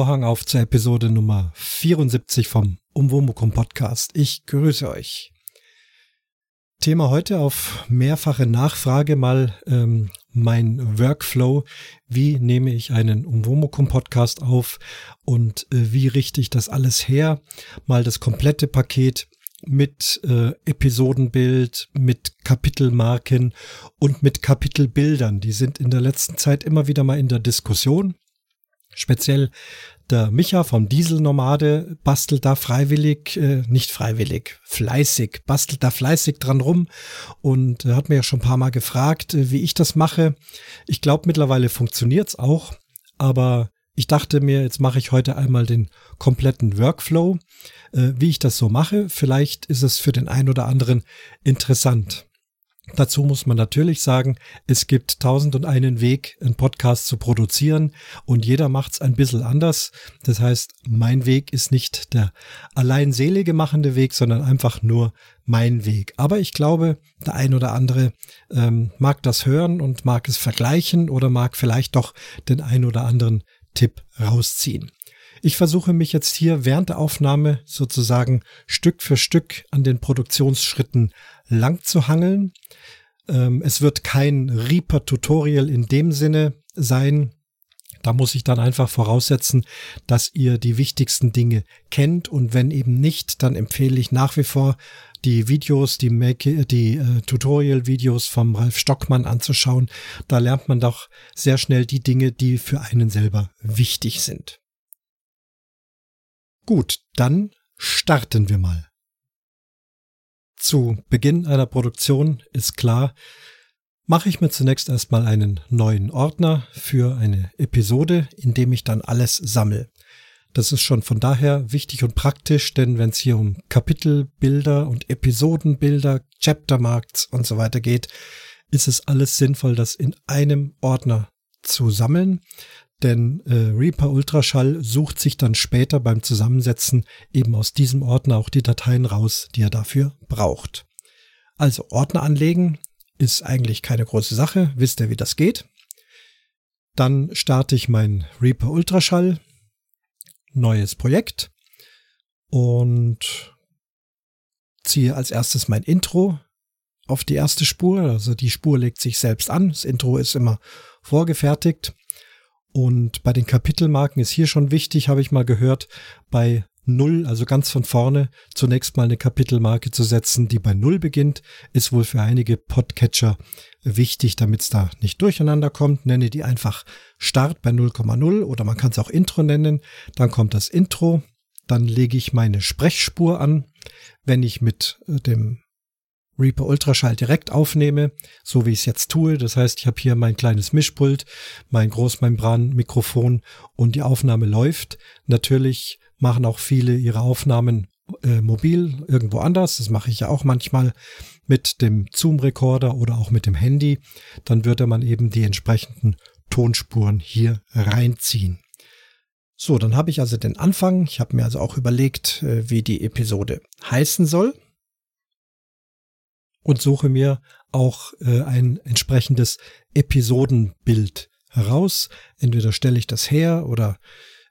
Vorhang auf zur Episode Nummer 74 vom Umwomukum Podcast. Ich grüße euch. Thema heute auf mehrfache Nachfrage mal ähm, mein Workflow. Wie nehme ich einen Umwomukum Podcast auf und äh, wie richte ich das alles her? Mal das komplette Paket mit äh, Episodenbild, mit Kapitelmarken und mit Kapitelbildern. Die sind in der letzten Zeit immer wieder mal in der Diskussion. Speziell der Micha vom Dieselnomade bastelt da freiwillig, äh, nicht freiwillig, fleißig, bastelt da fleißig dran rum und hat mir ja schon ein paar Mal gefragt, äh, wie ich das mache. Ich glaube, mittlerweile funktioniert's auch, aber ich dachte mir, jetzt mache ich heute einmal den kompletten Workflow, äh, wie ich das so mache. Vielleicht ist es für den einen oder anderen interessant. Dazu muss man natürlich sagen, es gibt tausend und einen Weg, einen Podcast zu produzieren und jeder macht es ein bisschen anders. Das heißt, mein Weg ist nicht der allein selige machende Weg, sondern einfach nur mein Weg. Aber ich glaube, der ein oder andere ähm, mag das hören und mag es vergleichen oder mag vielleicht doch den ein oder anderen Tipp rausziehen. Ich versuche mich jetzt hier während der Aufnahme sozusagen Stück für Stück an den Produktionsschritten lang zu hangeln. Ähm, es wird kein Reaper-Tutorial in dem Sinne sein. Da muss ich dann einfach voraussetzen, dass ihr die wichtigsten Dinge kennt und wenn eben nicht, dann empfehle ich nach wie vor die Videos, die, Make die äh, Tutorial-Videos vom Ralf Stockmann anzuschauen. Da lernt man doch sehr schnell die Dinge, die für einen selber wichtig sind. Gut, dann starten wir mal. Zu Beginn einer Produktion ist klar, mache ich mir zunächst erstmal einen neuen Ordner für eine Episode, in dem ich dann alles sammle. Das ist schon von daher wichtig und praktisch, denn wenn es hier um Kapitelbilder und Episodenbilder, Chaptermarks und so weiter geht, ist es alles sinnvoll, das in einem Ordner zu sammeln. Denn äh, Reaper Ultraschall sucht sich dann später beim Zusammensetzen eben aus diesem Ordner auch die Dateien raus, die er dafür braucht. Also Ordner anlegen ist eigentlich keine große Sache. Wisst ihr, wie das geht? Dann starte ich mein Reaper Ultraschall, neues Projekt und ziehe als erstes mein Intro auf die erste Spur. Also die Spur legt sich selbst an. Das Intro ist immer vorgefertigt. Und bei den Kapitelmarken ist hier schon wichtig, habe ich mal gehört, bei Null, also ganz von vorne, zunächst mal eine Kapitelmarke zu setzen, die bei Null beginnt, ist wohl für einige Podcatcher wichtig, damit es da nicht durcheinander kommt. Nenne die einfach Start bei 0,0 oder man kann es auch Intro nennen. Dann kommt das Intro. Dann lege ich meine Sprechspur an. Wenn ich mit äh, dem Reaper Ultraschall direkt aufnehme, so wie ich es jetzt tue. Das heißt, ich habe hier mein kleines Mischpult, mein Großmembran-Mikrofon und die Aufnahme läuft. Natürlich machen auch viele ihre Aufnahmen äh, mobil irgendwo anders. Das mache ich ja auch manchmal mit dem Zoom-Recorder oder auch mit dem Handy. Dann würde man eben die entsprechenden Tonspuren hier reinziehen. So, dann habe ich also den Anfang. Ich habe mir also auch überlegt, äh, wie die Episode heißen soll und suche mir auch äh, ein entsprechendes Episodenbild heraus. Entweder stelle ich das her oder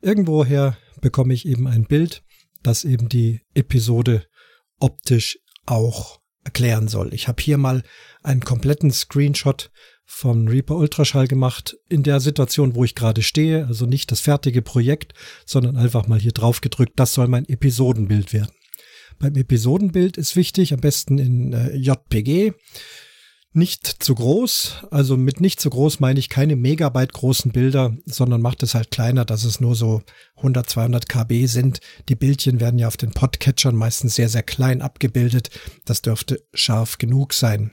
irgendwoher bekomme ich eben ein Bild, das eben die Episode optisch auch erklären soll. Ich habe hier mal einen kompletten Screenshot von Reaper Ultraschall gemacht in der Situation, wo ich gerade stehe, also nicht das fertige Projekt, sondern einfach mal hier drauf gedrückt, das soll mein Episodenbild werden. Beim Episodenbild ist wichtig, am besten in äh, JPG. Nicht zu groß, also mit nicht zu groß meine ich keine Megabyte großen Bilder, sondern macht es halt kleiner, dass es nur so 100, 200 KB sind. Die Bildchen werden ja auf den Podcatchern meistens sehr, sehr klein abgebildet. Das dürfte scharf genug sein.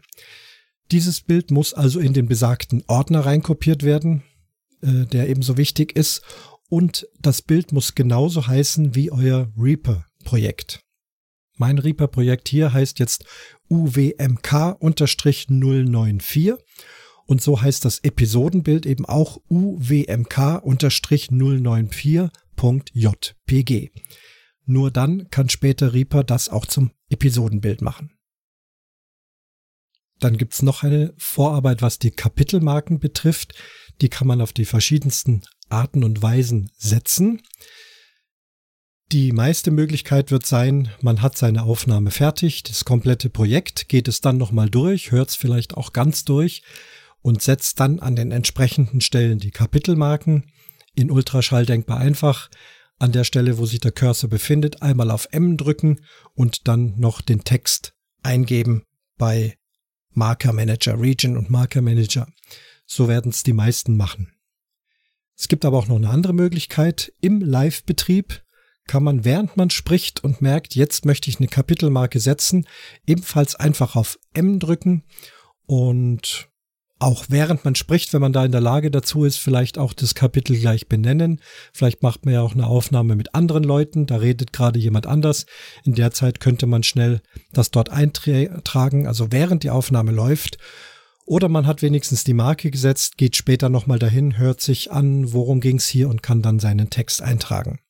Dieses Bild muss also in den besagten Ordner reinkopiert werden, äh, der ebenso wichtig ist. Und das Bild muss genauso heißen wie euer Reaper-Projekt. Mein Reaper-Projekt hier heißt jetzt UWMK-094 und so heißt das Episodenbild eben auch UWMK-094.jpg. Nur dann kann später Reaper das auch zum Episodenbild machen. Dann gibt's noch eine Vorarbeit, was die Kapitelmarken betrifft. Die kann man auf die verschiedensten Arten und Weisen setzen. Die meiste Möglichkeit wird sein, man hat seine Aufnahme fertig, das komplette Projekt, geht es dann nochmal durch, hört es vielleicht auch ganz durch und setzt dann an den entsprechenden Stellen die Kapitelmarken. In Ultraschall denkbar einfach an der Stelle, wo sich der Cursor befindet, einmal auf M drücken und dann noch den Text eingeben bei Marker Manager Region und Marker Manager. So werden es die meisten machen. Es gibt aber auch noch eine andere Möglichkeit. Im Live-Betrieb kann man, während man spricht und merkt, jetzt möchte ich eine Kapitelmarke setzen, ebenfalls einfach auf M drücken und auch während man spricht, wenn man da in der Lage dazu ist, vielleicht auch das Kapitel gleich benennen. Vielleicht macht man ja auch eine Aufnahme mit anderen Leuten, da redet gerade jemand anders. In der Zeit könnte man schnell das dort eintragen, also während die Aufnahme läuft. Oder man hat wenigstens die Marke gesetzt, geht später nochmal dahin, hört sich an, worum ging's hier und kann dann seinen Text eintragen.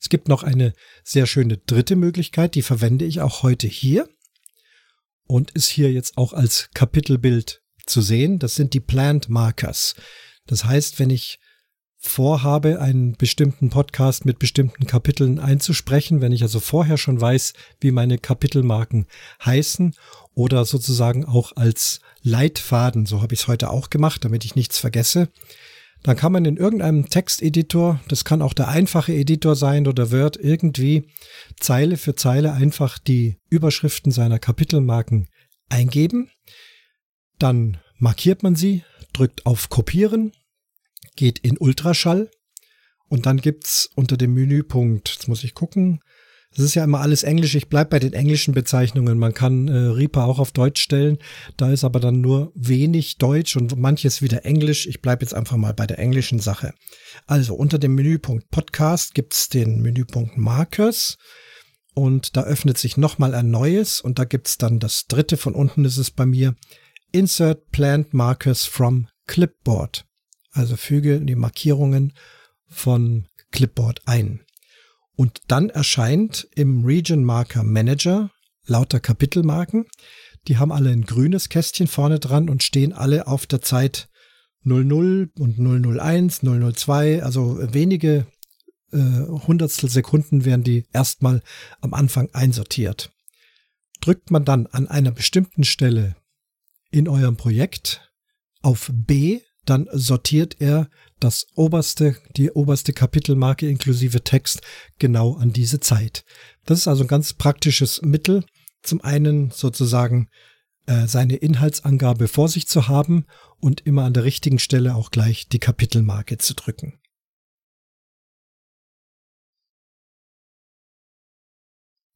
Es gibt noch eine sehr schöne dritte Möglichkeit, die verwende ich auch heute hier und ist hier jetzt auch als Kapitelbild zu sehen. Das sind die Plant Markers. Das heißt, wenn ich vorhabe, einen bestimmten Podcast mit bestimmten Kapiteln einzusprechen, wenn ich also vorher schon weiß, wie meine Kapitelmarken heißen oder sozusagen auch als Leitfaden, so habe ich es heute auch gemacht, damit ich nichts vergesse, dann kann man in irgendeinem Texteditor, das kann auch der einfache Editor sein oder Word, irgendwie Zeile für Zeile einfach die Überschriften seiner Kapitelmarken eingeben. Dann markiert man sie, drückt auf Kopieren, geht in Ultraschall und dann gibt's unter dem Menüpunkt, jetzt muss ich gucken, das ist ja immer alles Englisch, ich bleib bei den englischen Bezeichnungen. Man kann äh, Reaper auch auf Deutsch stellen, da ist aber dann nur wenig Deutsch und manches wieder Englisch. Ich bleib jetzt einfach mal bei der englischen Sache. Also unter dem Menüpunkt Podcast gibt's den Menüpunkt Markers und da öffnet sich nochmal ein neues und da gibt's dann das dritte, von unten ist es bei mir, Insert Plant Markers from Clipboard. Also füge die Markierungen von Clipboard ein. Und dann erscheint im Region Marker Manager lauter Kapitelmarken. Die haben alle ein grünes Kästchen vorne dran und stehen alle auf der Zeit 00 und 001, 002, also wenige äh, Hundertstel Sekunden werden die erstmal am Anfang einsortiert. Drückt man dann an einer bestimmten Stelle in eurem Projekt auf B, dann sortiert er das oberste, die oberste Kapitelmarke inklusive Text genau an diese Zeit. Das ist also ein ganz praktisches Mittel, zum einen sozusagen äh, seine Inhaltsangabe vor sich zu haben und immer an der richtigen Stelle auch gleich die Kapitelmarke zu drücken.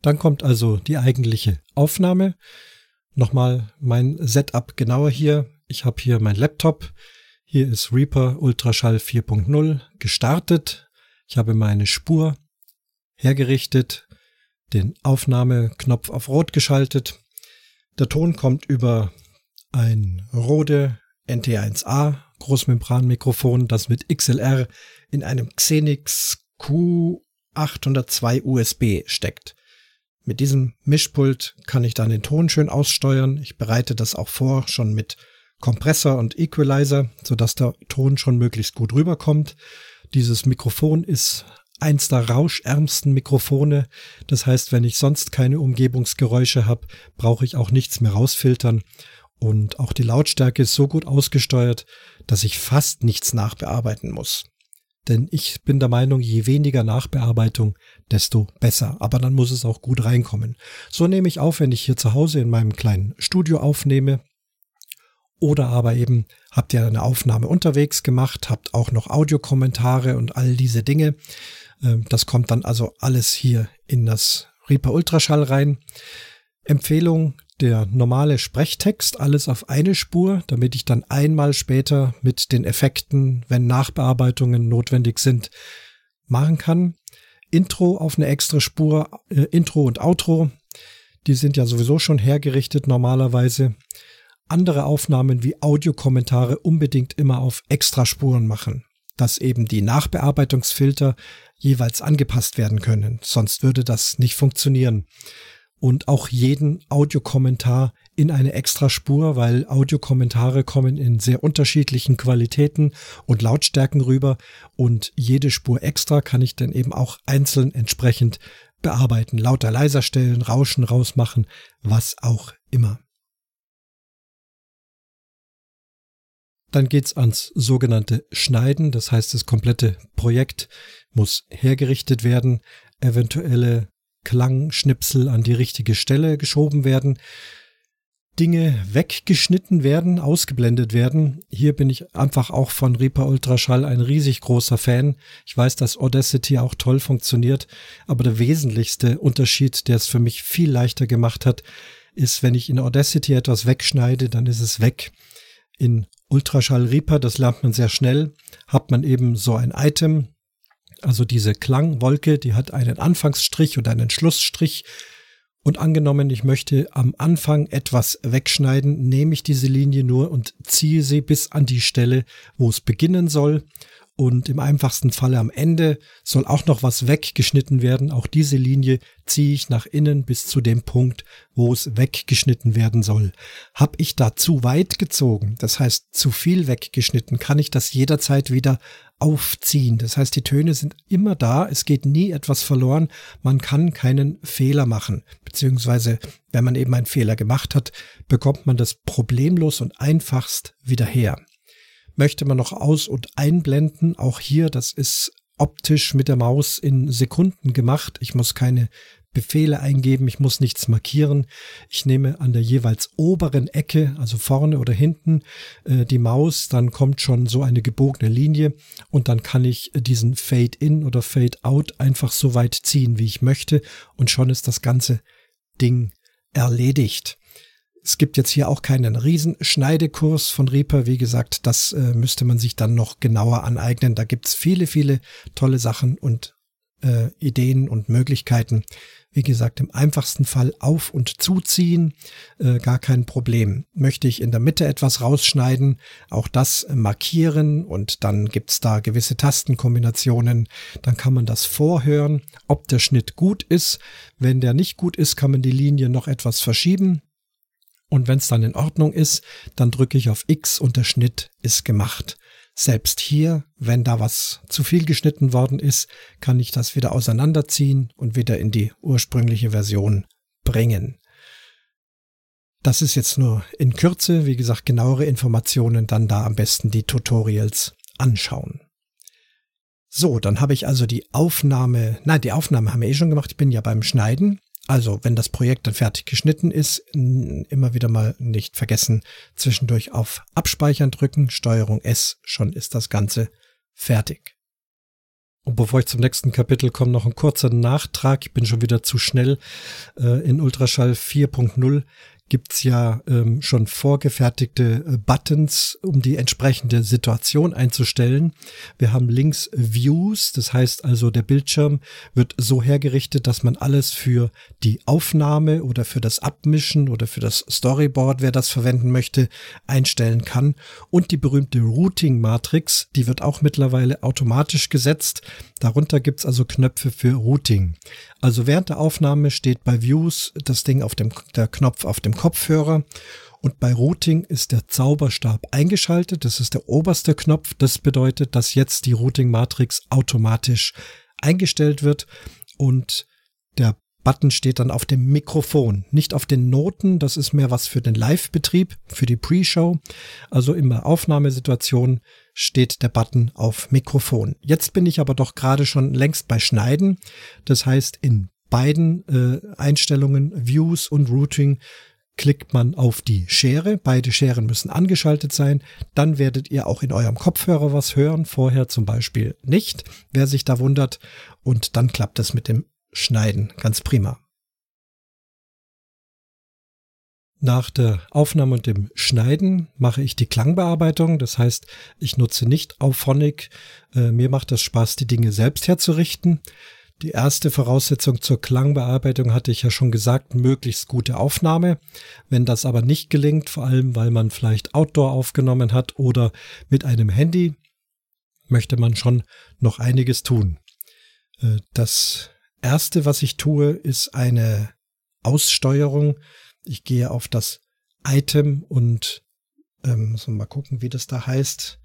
Dann kommt also die eigentliche Aufnahme. Nochmal mein Setup genauer hier. Ich habe hier mein Laptop. Hier ist Reaper Ultraschall 4.0 gestartet. Ich habe meine Spur hergerichtet, den Aufnahmeknopf auf Rot geschaltet. Der Ton kommt über ein Rode NT1A Großmembranmikrofon, das mit XLR in einem Xenix Q802 USB steckt. Mit diesem Mischpult kann ich dann den Ton schön aussteuern. Ich bereite das auch vor, schon mit Kompressor und Equalizer, sodass der Ton schon möglichst gut rüberkommt. Dieses Mikrofon ist eins der rauschärmsten Mikrofone. Das heißt, wenn ich sonst keine Umgebungsgeräusche habe, brauche ich auch nichts mehr rausfiltern. Und auch die Lautstärke ist so gut ausgesteuert, dass ich fast nichts nachbearbeiten muss. Denn ich bin der Meinung, je weniger Nachbearbeitung, desto besser. Aber dann muss es auch gut reinkommen. So nehme ich auf, wenn ich hier zu Hause in meinem kleinen Studio aufnehme. Oder aber eben habt ihr eine Aufnahme unterwegs gemacht, habt auch noch Audiokommentare und all diese Dinge. Ähm, das kommt dann also alles hier in das Reaper Ultraschall rein. Empfehlung, der normale Sprechtext, alles auf eine Spur, damit ich dann einmal später mit den Effekten, wenn Nachbearbeitungen notwendig sind, machen kann. Intro auf eine extra Spur, äh, Intro und Outro, die sind ja sowieso schon hergerichtet normalerweise. Andere Aufnahmen wie Audiokommentare unbedingt immer auf Extraspuren machen, dass eben die Nachbearbeitungsfilter jeweils angepasst werden können, sonst würde das nicht funktionieren. Und auch jeden Audiokommentar in eine Extraspur, weil Audiokommentare kommen in sehr unterschiedlichen Qualitäten und Lautstärken rüber. Und jede Spur extra kann ich dann eben auch einzeln entsprechend bearbeiten, lauter leiser stellen, Rauschen rausmachen, was auch immer. Dann geht's ans sogenannte Schneiden, das heißt, das komplette Projekt muss hergerichtet werden, eventuelle Klangschnipsel an die richtige Stelle geschoben werden, Dinge weggeschnitten werden, ausgeblendet werden. Hier bin ich einfach auch von Reaper Ultraschall ein riesig großer Fan. Ich weiß, dass Audacity auch toll funktioniert, aber der wesentlichste Unterschied, der es für mich viel leichter gemacht hat, ist, wenn ich in Audacity etwas wegschneide, dann ist es weg. In Ultraschall Reaper, das lernt man sehr schnell, hat man eben so ein Item, also diese Klangwolke, die hat einen Anfangsstrich und einen Schlussstrich. Und angenommen, ich möchte am Anfang etwas wegschneiden, nehme ich diese Linie nur und ziehe sie bis an die Stelle, wo es beginnen soll und im einfachsten Falle am Ende soll auch noch was weggeschnitten werden. Auch diese Linie ziehe ich nach innen bis zu dem Punkt, wo es weggeschnitten werden soll. Hab ich da zu weit gezogen, das heißt zu viel weggeschnitten, kann ich das jederzeit wieder aufziehen. Das heißt, die Töne sind immer da, es geht nie etwas verloren, man kann keinen Fehler machen. Beziehungsweise, wenn man eben einen Fehler gemacht hat, bekommt man das problemlos und einfachst wieder her möchte man noch aus- und einblenden. Auch hier, das ist optisch mit der Maus in Sekunden gemacht. Ich muss keine Befehle eingeben, ich muss nichts markieren. Ich nehme an der jeweils oberen Ecke, also vorne oder hinten, äh, die Maus, dann kommt schon so eine gebogene Linie und dann kann ich diesen Fade in oder Fade out einfach so weit ziehen, wie ich möchte und schon ist das ganze Ding erledigt. Es gibt jetzt hier auch keinen Riesenschneidekurs von Reaper. Wie gesagt, das äh, müsste man sich dann noch genauer aneignen. Da gibt's viele, viele tolle Sachen und äh, Ideen und Möglichkeiten. Wie gesagt, im einfachsten Fall auf- und zuziehen, äh, gar kein Problem. Möchte ich in der Mitte etwas rausschneiden, auch das markieren und dann gibt's da gewisse Tastenkombinationen. Dann kann man das vorhören, ob der Schnitt gut ist. Wenn der nicht gut ist, kann man die Linie noch etwas verschieben und wenn es dann in Ordnung ist, dann drücke ich auf X und der Schnitt ist gemacht. Selbst hier, wenn da was zu viel geschnitten worden ist, kann ich das wieder auseinanderziehen und wieder in die ursprüngliche Version bringen. Das ist jetzt nur in Kürze. Wie gesagt, genauere Informationen dann da am besten die Tutorials anschauen. So, dann habe ich also die Aufnahme, nein, die Aufnahme haben wir eh schon gemacht. Ich bin ja beim Schneiden. Also, wenn das Projekt dann fertig geschnitten ist, immer wieder mal nicht vergessen, zwischendurch auf Abspeichern drücken, Steuerung S, schon ist das Ganze fertig. Und bevor ich zum nächsten Kapitel komme, noch ein kurzer Nachtrag. Ich bin schon wieder zu schnell. Äh, in Ultraschall 4.0 gibt's ja ähm, schon vorgefertigte äh, Buttons, um die entsprechende Situation einzustellen. Wir haben links Views, das heißt also der Bildschirm wird so hergerichtet, dass man alles für die Aufnahme oder für das Abmischen oder für das Storyboard, wer das verwenden möchte, einstellen kann. Und die berühmte Routing-Matrix, die wird auch mittlerweile automatisch gesetzt. Darunter gibt's also Knöpfe für Routing. Also während der Aufnahme steht bei Views das Ding auf dem, der Knopf auf dem Kopfhörer und bei Routing ist der Zauberstab eingeschaltet. Das ist der oberste Knopf. Das bedeutet, dass jetzt die Routing-Matrix automatisch eingestellt wird und der Button steht dann auf dem Mikrofon, nicht auf den Noten. Das ist mehr was für den Live-Betrieb, für die Pre-Show. Also in der Aufnahmesituation steht der Button auf Mikrofon. Jetzt bin ich aber doch gerade schon längst bei Schneiden. Das heißt, in beiden äh, Einstellungen, Views und Routing, klickt man auf die Schere. Beide Scheren müssen angeschaltet sein. Dann werdet ihr auch in eurem Kopfhörer was hören. Vorher zum Beispiel nicht, wer sich da wundert. Und dann klappt es mit dem schneiden. Ganz prima. Nach der Aufnahme und dem Schneiden mache ich die Klangbearbeitung. Das heißt, ich nutze nicht Auphonic. Äh, mir macht das Spaß, die Dinge selbst herzurichten. Die erste Voraussetzung zur Klangbearbeitung hatte ich ja schon gesagt, möglichst gute Aufnahme. Wenn das aber nicht gelingt, vor allem weil man vielleicht Outdoor aufgenommen hat oder mit einem Handy, möchte man schon noch einiges tun. Äh, das erste, was ich tue, ist eine Aussteuerung. Ich gehe auf das Item und ähm, wir mal gucken, wie das da heißt.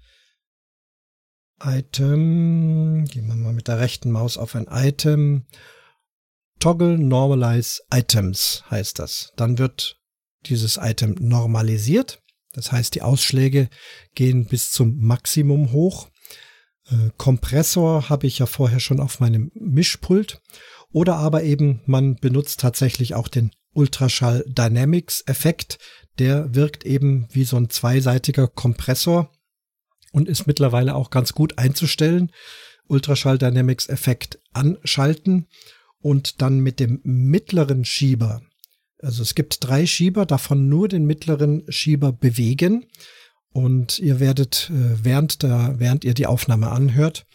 Item, gehen wir mal mit der rechten Maus auf ein Item. Toggle Normalize Items heißt das. Dann wird dieses Item normalisiert. Das heißt, die Ausschläge gehen bis zum Maximum hoch. Äh, Kompressor habe ich ja vorher schon auf meinem Mischpult. Oder aber eben man benutzt tatsächlich auch den Ultraschall Dynamics Effekt. Der wirkt eben wie so ein zweiseitiger Kompressor und ist mittlerweile auch ganz gut einzustellen. Ultraschall Dynamics Effekt anschalten und dann mit dem mittleren Schieber, also es gibt drei Schieber, davon nur den mittleren Schieber bewegen und ihr werdet, äh, während, der, während ihr die Aufnahme anhört,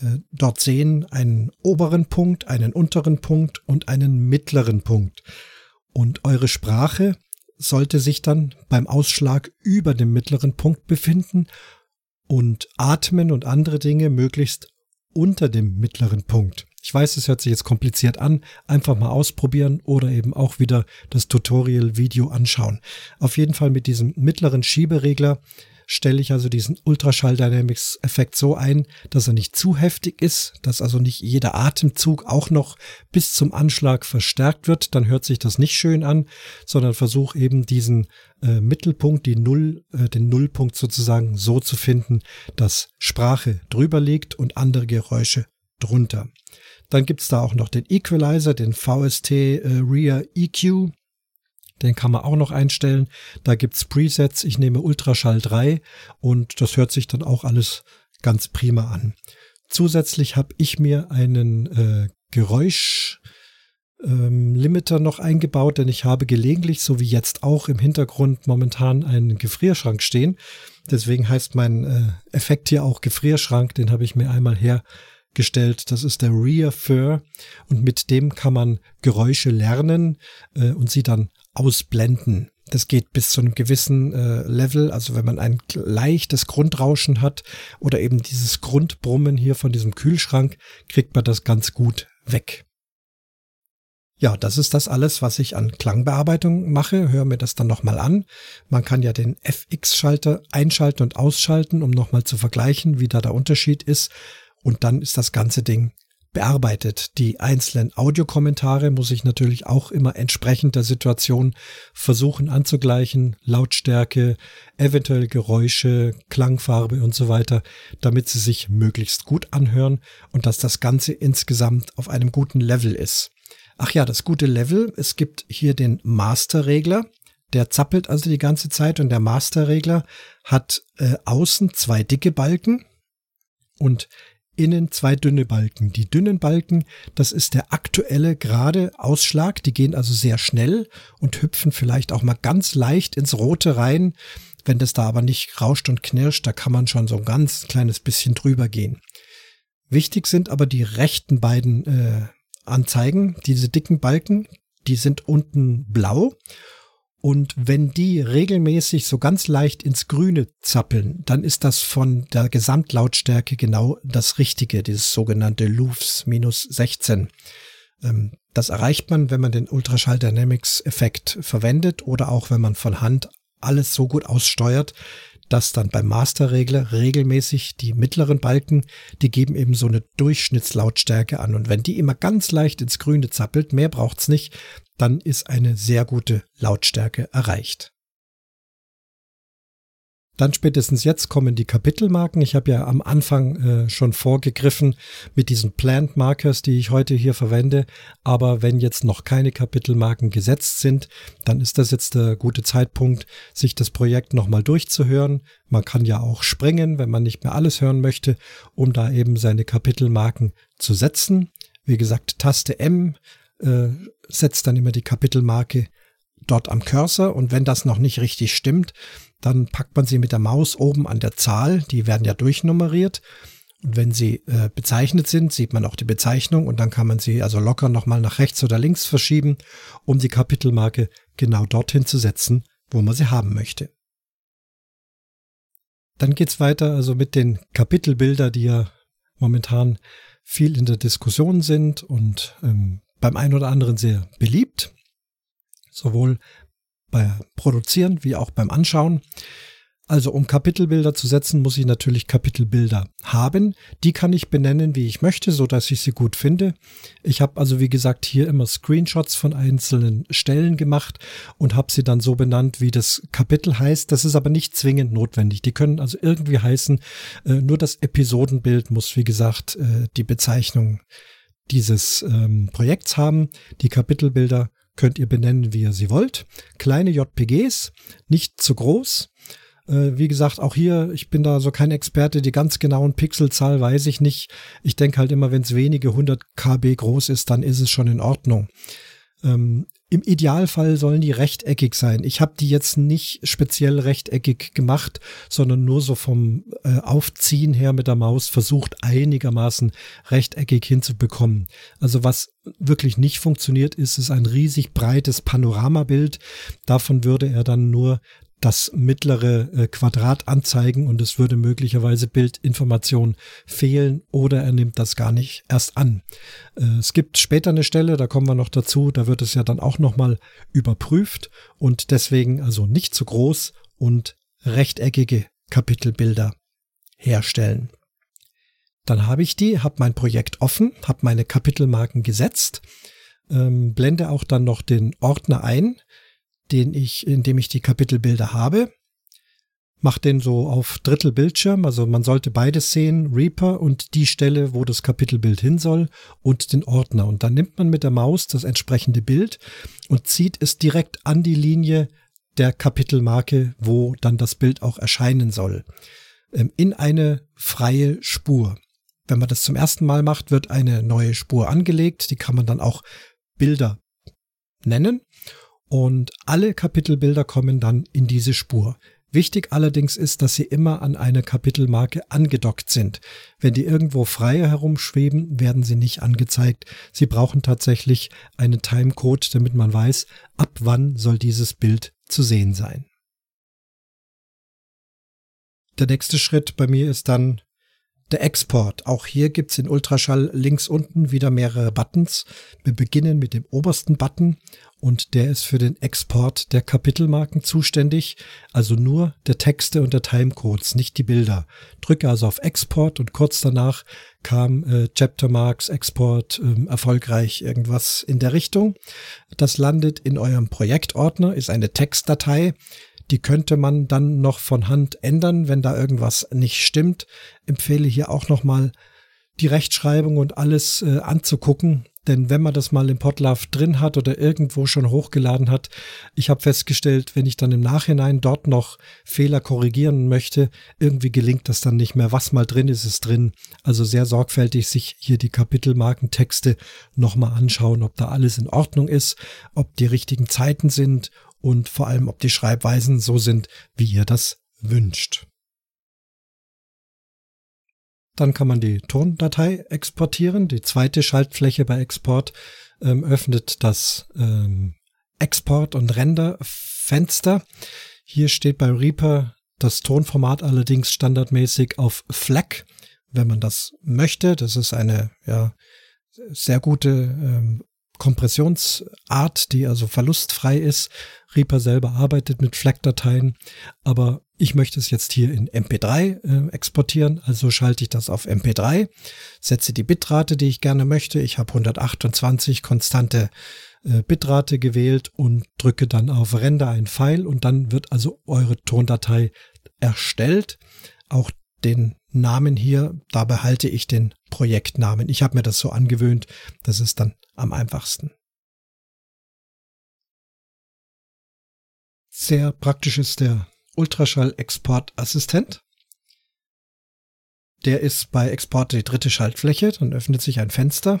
äh, dort sehen einen oberen Punkt, einen unteren Punkt und einen mittleren Punkt. Und eure Sprache sollte sich dann beim Ausschlag über dem mittleren Punkt befinden und Atmen und andere Dinge möglichst unter dem mittleren Punkt. Ich weiß, es hört sich jetzt kompliziert an. Einfach mal ausprobieren oder eben auch wieder das Tutorial-Video anschauen. Auf jeden Fall mit diesem mittleren Schieberegler stelle ich also diesen Ultraschall Dynamics Effekt so ein, dass er nicht zu heftig ist, dass also nicht jeder Atemzug auch noch bis zum Anschlag verstärkt wird, dann hört sich das nicht schön an, sondern versuche eben diesen äh, Mittelpunkt, die Null, äh, den Nullpunkt sozusagen so zu finden, dass Sprache drüber liegt und andere Geräusche drunter. Dann gibt's da auch noch den Equalizer, den VST äh, Rear EQ. Den kann man auch noch einstellen. Da gibt's Presets. Ich nehme Ultraschall 3 und das hört sich dann auch alles ganz prima an. Zusätzlich habe ich mir einen äh, Geräusch ähm, Limiter noch eingebaut, denn ich habe gelegentlich, so wie jetzt auch im Hintergrund momentan einen Gefrierschrank stehen. Deswegen heißt mein äh, Effekt hier auch Gefrierschrank. Den habe ich mir einmal hergestellt. Das ist der Rear Fur und mit dem kann man Geräusche lernen äh, und sie dann ausblenden. Das geht bis zu einem gewissen äh, Level, also wenn man ein leichtes Grundrauschen hat oder eben dieses Grundbrummen hier von diesem Kühlschrank, kriegt man das ganz gut weg. Ja, das ist das alles, was ich an Klangbearbeitung mache. Hör mir das dann nochmal an. Man kann ja den FX-Schalter einschalten und ausschalten, um nochmal zu vergleichen, wie da der Unterschied ist. Und dann ist das ganze Ding bearbeitet. Die einzelnen Audiokommentare muss ich natürlich auch immer entsprechend der Situation versuchen anzugleichen. Lautstärke, eventuell Geräusche, Klangfarbe und so weiter, damit sie sich möglichst gut anhören und dass das Ganze insgesamt auf einem guten Level ist. Ach ja, das gute Level, es gibt hier den Masterregler. Der zappelt also die ganze Zeit und der Masterregler hat äh, außen zwei dicke Balken und innen zwei dünne Balken. Die dünnen Balken, das ist der aktuelle gerade Ausschlag. Die gehen also sehr schnell und hüpfen vielleicht auch mal ganz leicht ins Rote rein. Wenn das da aber nicht rauscht und knirscht, da kann man schon so ein ganz kleines bisschen drüber gehen. Wichtig sind aber die rechten beiden äh, Anzeigen. Diese dicken Balken, die sind unten blau und wenn die regelmäßig so ganz leicht ins Grüne zappeln, dann ist das von der Gesamtlautstärke genau das Richtige, dieses sogenannte Louvs minus 16. Ähm, das erreicht man, wenn man den Ultraschall Dynamics Effekt verwendet oder auch wenn man von Hand alles so gut aussteuert, dass dann beim Masterregler regelmäßig die mittleren Balken, die geben eben so eine Durchschnittslautstärke an. Und wenn die immer ganz leicht ins Grüne zappelt, mehr braucht's nicht, dann ist eine sehr gute Lautstärke erreicht. Dann spätestens jetzt kommen die Kapitelmarken. Ich habe ja am Anfang äh, schon vorgegriffen mit diesen Plant Markers, die ich heute hier verwende. Aber wenn jetzt noch keine Kapitelmarken gesetzt sind, dann ist das jetzt der gute Zeitpunkt, sich das Projekt nochmal durchzuhören. Man kann ja auch springen, wenn man nicht mehr alles hören möchte, um da eben seine Kapitelmarken zu setzen. Wie gesagt, Taste M äh, setzt dann immer die Kapitelmarke dort am Cursor. Und wenn das noch nicht richtig stimmt, dann packt man sie mit der Maus oben an der Zahl, die werden ja durchnummeriert. Und wenn sie äh, bezeichnet sind, sieht man auch die Bezeichnung. Und dann kann man sie also locker nochmal nach rechts oder links verschieben, um die Kapitelmarke genau dorthin zu setzen, wo man sie haben möchte. Dann geht's weiter also mit den Kapitelbilder, die ja momentan viel in der Diskussion sind und ähm, beim einen oder anderen sehr beliebt, sowohl bei Produzieren wie auch beim Anschauen. Also um Kapitelbilder zu setzen, muss ich natürlich Kapitelbilder haben. Die kann ich benennen, wie ich möchte, so dass ich sie gut finde. Ich habe also wie gesagt hier immer Screenshots von einzelnen Stellen gemacht und habe sie dann so benannt, wie das Kapitel heißt. Das ist aber nicht zwingend notwendig. Die können also irgendwie heißen. Äh, nur das Episodenbild muss wie gesagt äh, die Bezeichnung dieses ähm, Projekts haben. Die Kapitelbilder könnt ihr benennen, wie ihr sie wollt. Kleine JPGs, nicht zu groß äh, wie gesagt, auch hier, ich bin da so kein Experte, die ganz genauen Pixelzahl weiß ich nicht. Ich denke halt immer, wenn es wenige 100 KB groß ist, dann ist es schon in Ordnung. Im Idealfall sollen die rechteckig sein. Ich habe die jetzt nicht speziell rechteckig gemacht, sondern nur so vom äh, Aufziehen her mit der Maus versucht, einigermaßen rechteckig hinzubekommen. Also was wirklich nicht funktioniert, ist es ein riesig breites Panoramabild. Davon würde er dann nur das mittlere äh, Quadrat anzeigen und es würde möglicherweise Bildinformation fehlen oder er nimmt das gar nicht erst an. Äh, es gibt später eine Stelle, da kommen wir noch dazu, da wird es ja dann auch nochmal überprüft und deswegen also nicht zu groß und rechteckige Kapitelbilder herstellen. Dann habe ich die, habe mein Projekt offen, habe meine Kapitelmarken gesetzt, ähm, blende auch dann noch den Ordner ein, den ich, in dem ich die Kapitelbilder habe. Mach den so auf Drittel Bildschirm, also man sollte beides sehen, Reaper und die Stelle, wo das Kapitelbild hin soll und den Ordner. Und dann nimmt man mit der Maus das entsprechende Bild und zieht es direkt an die Linie der Kapitelmarke, wo dann das Bild auch erscheinen soll, ähm, in eine freie Spur. Wenn man das zum ersten Mal macht, wird eine neue Spur angelegt. Die kann man dann auch Bilder nennen und alle Kapitelbilder kommen dann in diese Spur. Wichtig allerdings ist, dass sie immer an eine Kapitelmarke angedockt sind. Wenn die irgendwo frei herumschweben, werden sie nicht angezeigt. Sie brauchen tatsächlich einen Timecode, damit man weiß, ab wann soll dieses Bild zu sehen sein. Der nächste Schritt bei mir ist dann der Export. Auch hier gibt's in Ultraschall links unten wieder mehrere Buttons. Wir beginnen mit dem obersten Button und der ist für den Export der Kapitelmarken zuständig, also nur der Texte und der Timecodes, nicht die Bilder. Drücke also auf Export und kurz danach kam äh, Chapter Marks Export äh, erfolgreich irgendwas in der Richtung. Das landet in eurem Projektordner, ist eine Textdatei. Die könnte man dann noch von Hand ändern, wenn da irgendwas nicht stimmt. Empfehle hier auch nochmal die Rechtschreibung und alles äh, anzugucken. Denn wenn man das mal im Podlove drin hat oder irgendwo schon hochgeladen hat, ich habe festgestellt, wenn ich dann im Nachhinein dort noch Fehler korrigieren möchte, irgendwie gelingt das dann nicht mehr. Was mal drin ist, ist drin. Also sehr sorgfältig sich hier die Kapitelmarkentexte nochmal anschauen, ob da alles in Ordnung ist, ob die richtigen Zeiten sind und vor allem, ob die Schreibweisen so sind, wie ihr das wünscht. Dann kann man die Tondatei exportieren. Die zweite Schaltfläche bei Export ähm, öffnet das ähm, Export- und Render-Fenster. Hier steht bei Reaper das Tonformat allerdings standardmäßig auf FLAC, wenn man das möchte. Das ist eine ja, sehr gute ähm, Kompressionsart, die also verlustfrei ist. Reaper selber arbeitet mit FLAC-Dateien, aber ich möchte es jetzt hier in MP3 äh, exportieren, also schalte ich das auf MP3, setze die Bitrate, die ich gerne möchte. Ich habe 128 konstante äh, Bitrate gewählt und drücke dann auf Render ein Pfeil und dann wird also eure Tondatei erstellt. Auch den Namen hier, da behalte ich den Projektnamen. Ich habe mir das so angewöhnt, das ist dann am einfachsten. Sehr praktisch ist der Ultraschall-Export-Assistent. Der ist bei Export die dritte Schaltfläche, dann öffnet sich ein Fenster.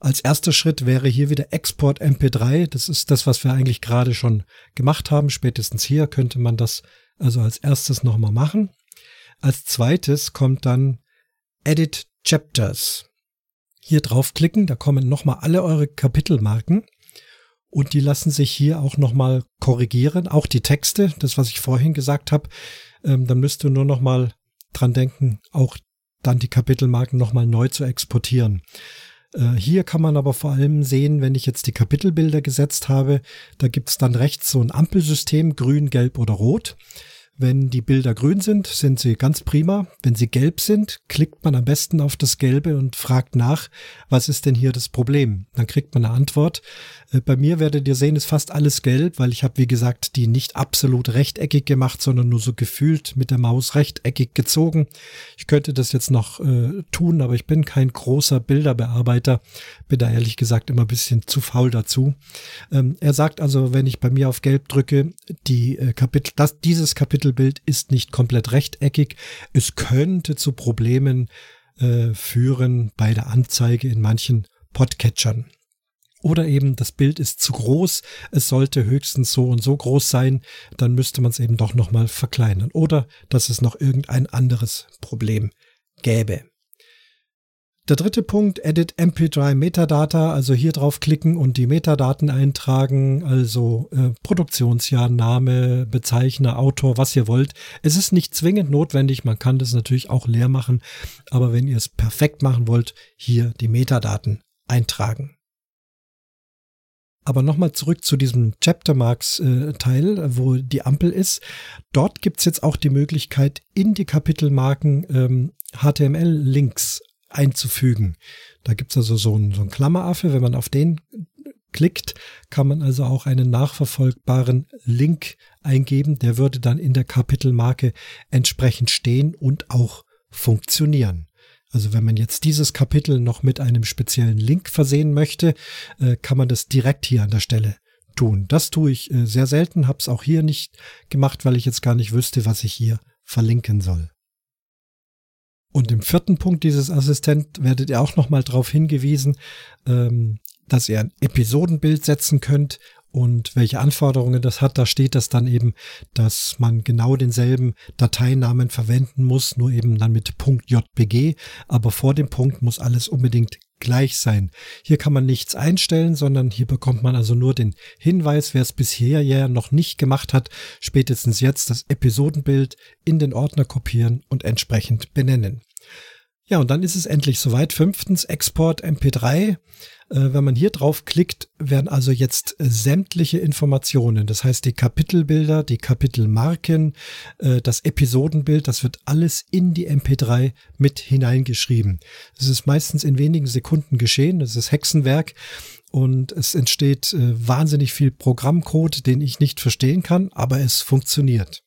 Als erster Schritt wäre hier wieder Export MP3. Das ist das, was wir eigentlich gerade schon gemacht haben. Spätestens hier könnte man das also als erstes nochmal machen. Als zweites kommt dann Edit Chapters. Hier draufklicken, da kommen nochmal alle eure Kapitelmarken und die lassen sich hier auch nochmal korrigieren, auch die Texte, das was ich vorhin gesagt habe. Ähm, dann müsst ihr nur nochmal dran denken, auch dann die Kapitelmarken nochmal neu zu exportieren. Äh, hier kann man aber vor allem sehen, wenn ich jetzt die Kapitelbilder gesetzt habe, da gibt es dann rechts so ein Ampelsystem, grün, gelb oder rot. Wenn die Bilder grün sind, sind sie ganz prima. Wenn sie gelb sind, klickt man am besten auf das Gelbe und fragt nach, was ist denn hier das Problem? Dann kriegt man eine Antwort. Äh, bei mir werdet ihr sehen, ist fast alles gelb, weil ich habe, wie gesagt, die nicht absolut rechteckig gemacht, sondern nur so gefühlt mit der Maus rechteckig gezogen. Ich könnte das jetzt noch äh, tun, aber ich bin kein großer Bilderbearbeiter. Bin da ehrlich gesagt immer ein bisschen zu faul dazu. Ähm, er sagt also, wenn ich bei mir auf gelb drücke, die äh, Kapitel, das, dieses Kapitel Titelbild ist nicht komplett rechteckig. Es könnte zu Problemen äh, führen bei der Anzeige in manchen Podcatchern. Oder eben das Bild ist zu groß, es sollte höchstens so und so groß sein, dann müsste man es eben doch nochmal verkleinern. Oder dass es noch irgendein anderes Problem gäbe. Der dritte Punkt, Edit MP3 Metadata, also hier draufklicken und die Metadaten eintragen, also äh, Produktionsjahr, Name, Bezeichner, Autor, was ihr wollt. Es ist nicht zwingend notwendig, man kann das natürlich auch leer machen, aber wenn ihr es perfekt machen wollt, hier die Metadaten eintragen. Aber nochmal zurück zu diesem Chaptermarks-Teil, äh, wo die Ampel ist. Dort gibt's jetzt auch die Möglichkeit, in die Kapitelmarken ähm, HTML-Links einzufügen. Da gibt's also so einen, so einen Klammeraffe. Wenn man auf den klickt, kann man also auch einen nachverfolgbaren Link eingeben. Der würde dann in der Kapitelmarke entsprechend stehen und auch funktionieren. Also wenn man jetzt dieses Kapitel noch mit einem speziellen Link versehen möchte, äh, kann man das direkt hier an der Stelle tun. Das tue ich äh, sehr selten, habe es auch hier nicht gemacht, weil ich jetzt gar nicht wüsste, was ich hier verlinken soll. Und im vierten Punkt dieses Assistent werdet ihr auch nochmal darauf hingewiesen, ähm, dass ihr ein Episodenbild setzen könnt und welche Anforderungen das hat. Da steht das dann eben, dass man genau denselben Dateinamen verwenden muss, nur eben dann mit .jpg, aber vor dem Punkt muss alles unbedingt gleich sein. Hier kann man nichts einstellen, sondern hier bekommt man also nur den Hinweis, wer es bisher ja noch nicht gemacht hat, spätestens jetzt das Episodenbild in den Ordner kopieren und entsprechend benennen. Ja, und dann ist es endlich soweit. Fünftens, Export MP3. Äh, wenn man hier drauf klickt, werden also jetzt äh, sämtliche Informationen, das heißt die Kapitelbilder, die Kapitelmarken, äh, das Episodenbild, das wird alles in die MP3 mit hineingeschrieben. Das ist meistens in wenigen Sekunden geschehen. Das ist Hexenwerk und es entsteht wahnsinnig viel Programmcode, den ich nicht verstehen kann, aber es funktioniert.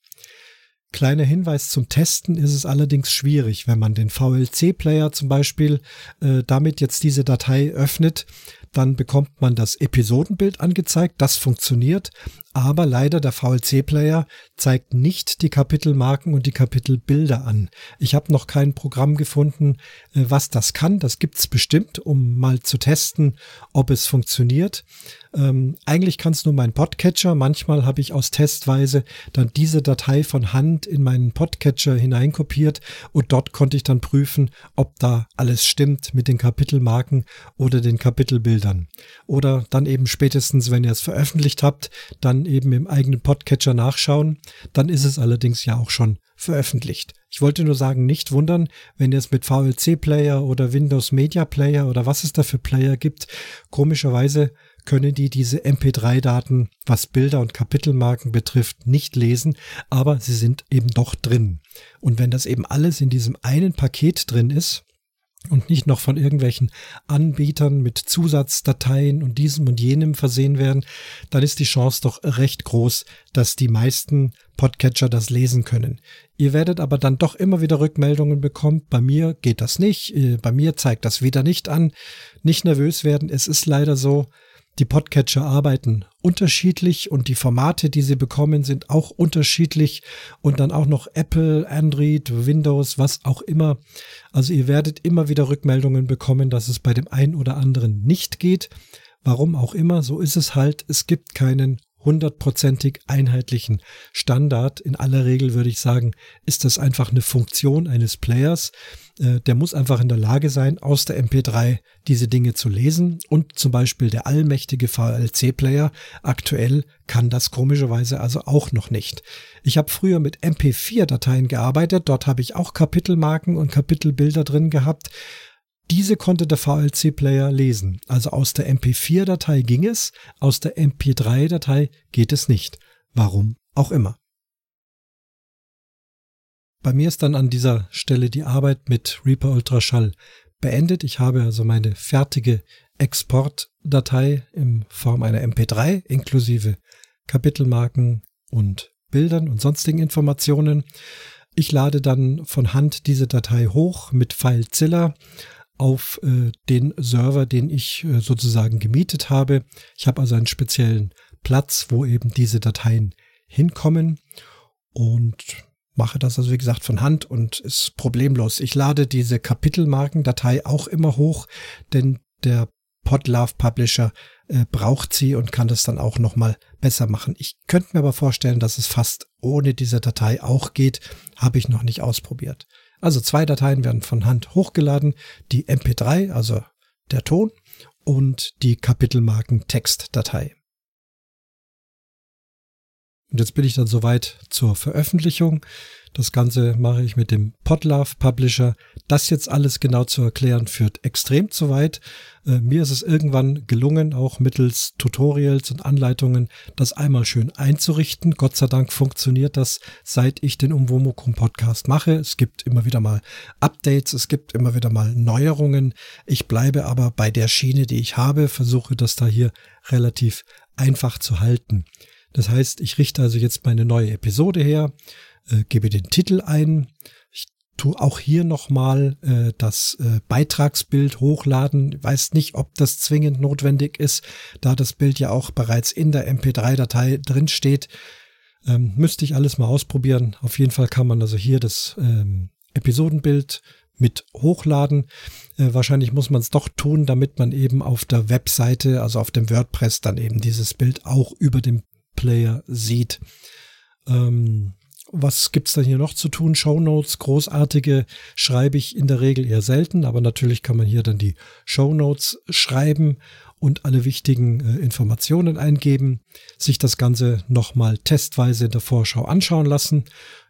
Kleiner Hinweis zum Testen ist es allerdings schwierig, wenn man den VLC-Player zum Beispiel äh, damit jetzt diese Datei öffnet, dann bekommt man das Episodenbild angezeigt, das funktioniert, aber leider der VLC-Player zeigt nicht die Kapitelmarken und die Kapitelbilder an. Ich habe noch kein Programm gefunden, äh, was das kann. Das gibt's bestimmt, um mal zu testen, ob es funktioniert. Ähm, eigentlich kann es nur mein Podcatcher. Manchmal habe ich aus Testweise dann diese Datei von Hand in meinen Podcatcher hineinkopiert und dort konnte ich dann prüfen, ob da alles stimmt mit den Kapitelmarken oder den Kapitelbildern. Oder dann eben spätestens, wenn ihr es veröffentlicht habt, dann eben im eigenen Podcatcher nachschauen. Dann ist es allerdings ja auch schon veröffentlicht. Ich wollte nur sagen, nicht wundern, wenn ihr es mit VLC Player oder Windows Media Player oder was es da für Player gibt. Komischerweise können die diese MP3-Daten, was Bilder und Kapitelmarken betrifft, nicht lesen, aber sie sind eben doch drin. Und wenn das eben alles in diesem einen Paket drin ist, und nicht noch von irgendwelchen Anbietern mit Zusatzdateien und diesem und jenem versehen werden, dann ist die Chance doch recht groß, dass die meisten Podcatcher das lesen können. Ihr werdet aber dann doch immer wieder Rückmeldungen bekommen. Bei mir geht das nicht. Äh, bei mir zeigt das wieder nicht an. Nicht nervös werden. Es ist leider so, die Podcatcher arbeiten unterschiedlich und die Formate, die sie bekommen, sind auch unterschiedlich und dann auch noch Apple, Android, Windows, was auch immer. Also ihr werdet immer wieder Rückmeldungen bekommen, dass es bei dem einen oder anderen nicht geht. Warum auch immer, so ist es halt. Es gibt keinen hundertprozentig einheitlichen Standard. In aller Regel würde ich sagen, ist das einfach eine Funktion eines Players. Äh, der muss einfach in der Lage sein, aus der MP3 diese Dinge zu lesen. Und zum Beispiel der allmächtige VLC-Player aktuell kann das komischerweise also auch noch nicht. Ich habe früher mit MP4-Dateien gearbeitet. Dort habe ich auch Kapitelmarken und Kapitelbilder drin gehabt. Diese konnte der VLC-Player lesen. Also aus der MP4-Datei ging es, aus der MP3-Datei geht es nicht. Warum auch immer. Bei mir ist dann an dieser Stelle die Arbeit mit Reaper Ultraschall beendet. Ich habe also meine fertige Exportdatei in Form einer MP3 inklusive Kapitelmarken und Bildern und sonstigen Informationen. Ich lade dann von Hand diese Datei hoch mit FileZilla auf äh, den Server, den ich äh, sozusagen gemietet habe. Ich habe also einen speziellen Platz, wo eben diese Dateien hinkommen und mache das also wie gesagt von Hand und ist problemlos. Ich lade diese Kapitelmarkendatei auch immer hoch, denn der Podlove Publisher äh, braucht sie und kann das dann auch nochmal besser machen. Ich könnte mir aber vorstellen, dass es fast ohne diese Datei auch geht. Habe ich noch nicht ausprobiert. Also zwei Dateien werden von Hand hochgeladen. Die MP3, also der Ton und die Kapitelmarken Textdatei. Und jetzt bin ich dann soweit zur Veröffentlichung. Das Ganze mache ich mit dem Podlove Publisher. Das jetzt alles genau zu erklären führt extrem zu weit. Äh, mir ist es irgendwann gelungen, auch mittels Tutorials und Anleitungen das einmal schön einzurichten. Gott sei Dank funktioniert das, seit ich den Umwomukum Podcast mache. Es gibt immer wieder mal Updates, es gibt immer wieder mal Neuerungen. Ich bleibe aber bei der Schiene, die ich habe, versuche das da hier relativ einfach zu halten. Das heißt, ich richte also jetzt meine neue Episode her, äh, gebe den Titel ein. Ich tue auch hier nochmal äh, das äh, Beitragsbild hochladen. Ich weiß nicht, ob das zwingend notwendig ist, da das Bild ja auch bereits in der MP3-Datei drin steht. Ähm, müsste ich alles mal ausprobieren. Auf jeden Fall kann man also hier das ähm, Episodenbild mit hochladen. Äh, wahrscheinlich muss man es doch tun, damit man eben auf der Webseite, also auf dem WordPress, dann eben dieses Bild auch über dem Player sieht. Ähm, was gibt's dann hier noch zu tun? Show Notes, großartige schreibe ich in der Regel eher selten, aber natürlich kann man hier dann die Show Notes schreiben und alle wichtigen äh, Informationen eingeben, sich das Ganze nochmal testweise in der Vorschau anschauen lassen.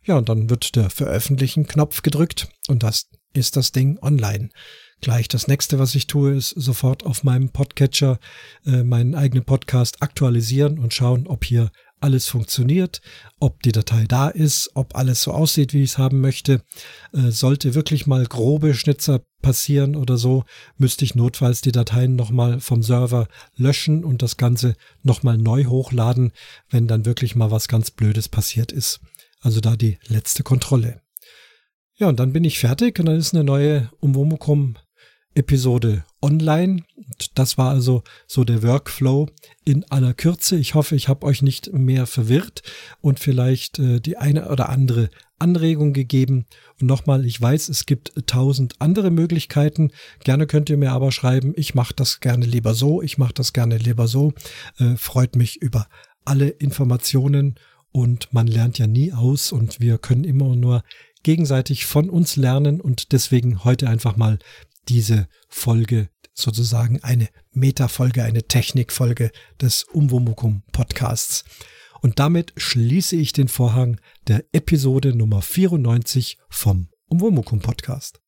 Ja, und dann wird der Veröffentlichen-Knopf gedrückt und das ist das Ding online. Gleich das nächste, was ich tue, ist sofort auf meinem Podcatcher äh, meinen eigenen Podcast aktualisieren und schauen, ob hier alles funktioniert, ob die Datei da ist, ob alles so aussieht, wie ich es haben möchte. Äh, sollte wirklich mal grobe Schnitzer passieren oder so, müsste ich notfalls die Dateien nochmal vom Server löschen und das Ganze nochmal neu hochladen, wenn dann wirklich mal was ganz Blödes passiert ist. Also da die letzte Kontrolle. Ja, und dann bin ich fertig und dann ist eine neue Umwomukum Episode online. Das war also so der Workflow in aller Kürze. Ich hoffe, ich habe euch nicht mehr verwirrt und vielleicht äh, die eine oder andere Anregung gegeben. Und nochmal, ich weiß, es gibt tausend andere Möglichkeiten. Gerne könnt ihr mir aber schreiben, ich mache das gerne lieber so, ich mache das gerne lieber so. Äh, freut mich über alle Informationen und man lernt ja nie aus und wir können immer nur gegenseitig von uns lernen und deswegen heute einfach mal diese Folge sozusagen eine Metafolge, eine Technikfolge des Umwomukum Podcasts. Und damit schließe ich den Vorhang der Episode Nummer 94 vom Umwomukum Podcast.